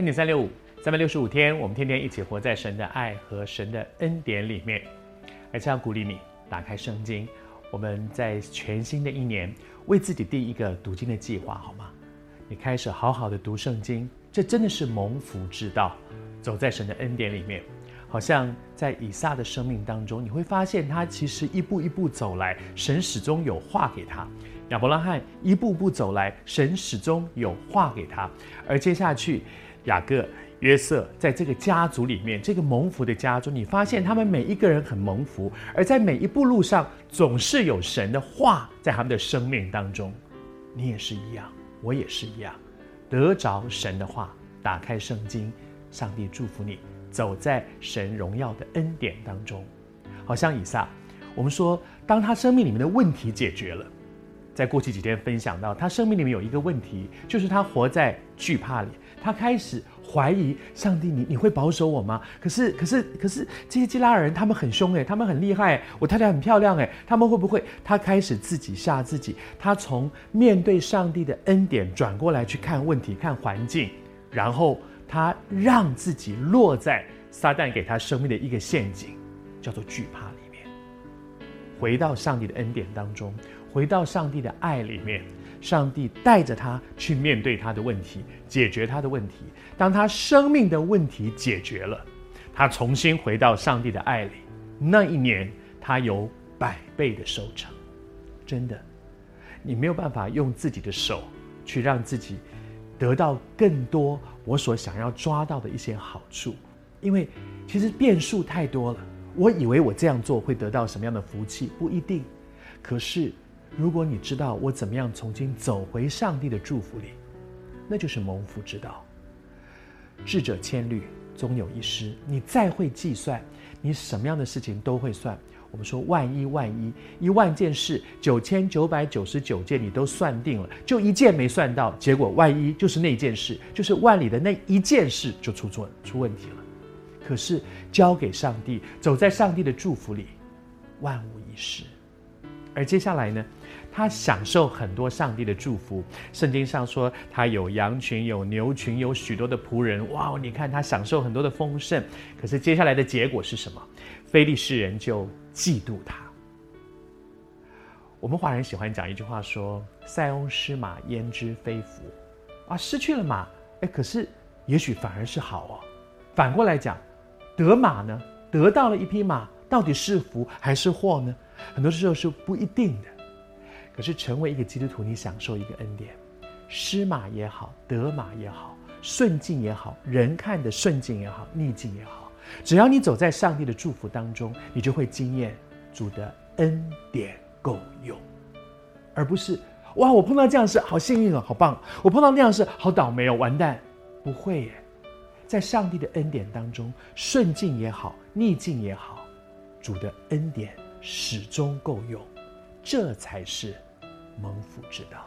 恩典三六五，三百六十五天，我们天天一起活在神的爱和神的恩典里面。而这样鼓励你打开圣经，我们在全新的一年为自己定一个读经的计划，好吗？你开始好好的读圣经，这真的是蒙福之道，走在神的恩典里面。好像在以撒的生命当中，你会发现他其实一步一步走来，神始终有话给他；亚伯拉罕一步步走来，神始终有话给他。而接下去，雅各、约瑟在这个家族里面，这个蒙福的家族，你发现他们每一个人很蒙福，而在每一步路上，总是有神的话在他们的生命当中。你也是一样，我也是一样，得着神的话，打开圣经，上帝祝福你。走在神荣耀的恩典当中，好像以撒，我们说，当他生命里面的问题解决了，在过去几天分享到，他生命里面有一个问题，就是他活在惧怕里，他开始怀疑上帝，你你会保守我吗？可是可是可是这些基拉尔人他们很凶诶，他们很厉害，我太太很漂亮诶，他们会不会？他开始自己吓自己，他从面对上帝的恩典转过来去看问题、看环境，然后。他让自己落在撒旦给他生命的一个陷阱，叫做惧怕里面。回到上帝的恩典当中，回到上帝的爱里面，上帝带着他去面对他的问题，解决他的问题。当他生命的问题解决了，他重新回到上帝的爱里，那一年他有百倍的收成。真的，你没有办法用自己的手去让自己。得到更多我所想要抓到的一些好处，因为其实变数太多了。我以为我这样做会得到什么样的福气，不一定。可是如果你知道我怎么样重新走回上帝的祝福里，那就是蒙福之道。智者千虑，终有一失。你再会计算，你什么样的事情都会算。我们说万一万一，一万件事，九千九百九十九件你都算定了，就一件没算到，结果万一就是那件事，就是万里的那一件事就出错出问题了。可是交给上帝，走在上帝的祝福里，万无一失。而接下来呢，他享受很多上帝的祝福。圣经上说，他有羊群，有牛群，有许多的仆人。哇，你看他享受很多的丰盛。可是接下来的结果是什么？非利士人就嫉妒他。我们华人喜欢讲一句话说：“塞翁失马，焉知非福。”啊，失去了马，哎，可是也许反而是好哦。反过来讲，得马呢，得到了一匹马，到底是福还是祸呢？很多时候是不一定的。可是成为一个基督徒，你享受一个恩典，失马也好，得马也好，顺境也好，人看的顺境也好，逆境也好。只要你走在上帝的祝福当中，你就会经验主的恩典够用，而不是哇，我碰到这样事好幸运哦，好棒！我碰到那样事好倒霉哦，完蛋！不会耶，在上帝的恩典当中，顺境也好，逆境也好，主的恩典始终够用，这才是蒙福之道。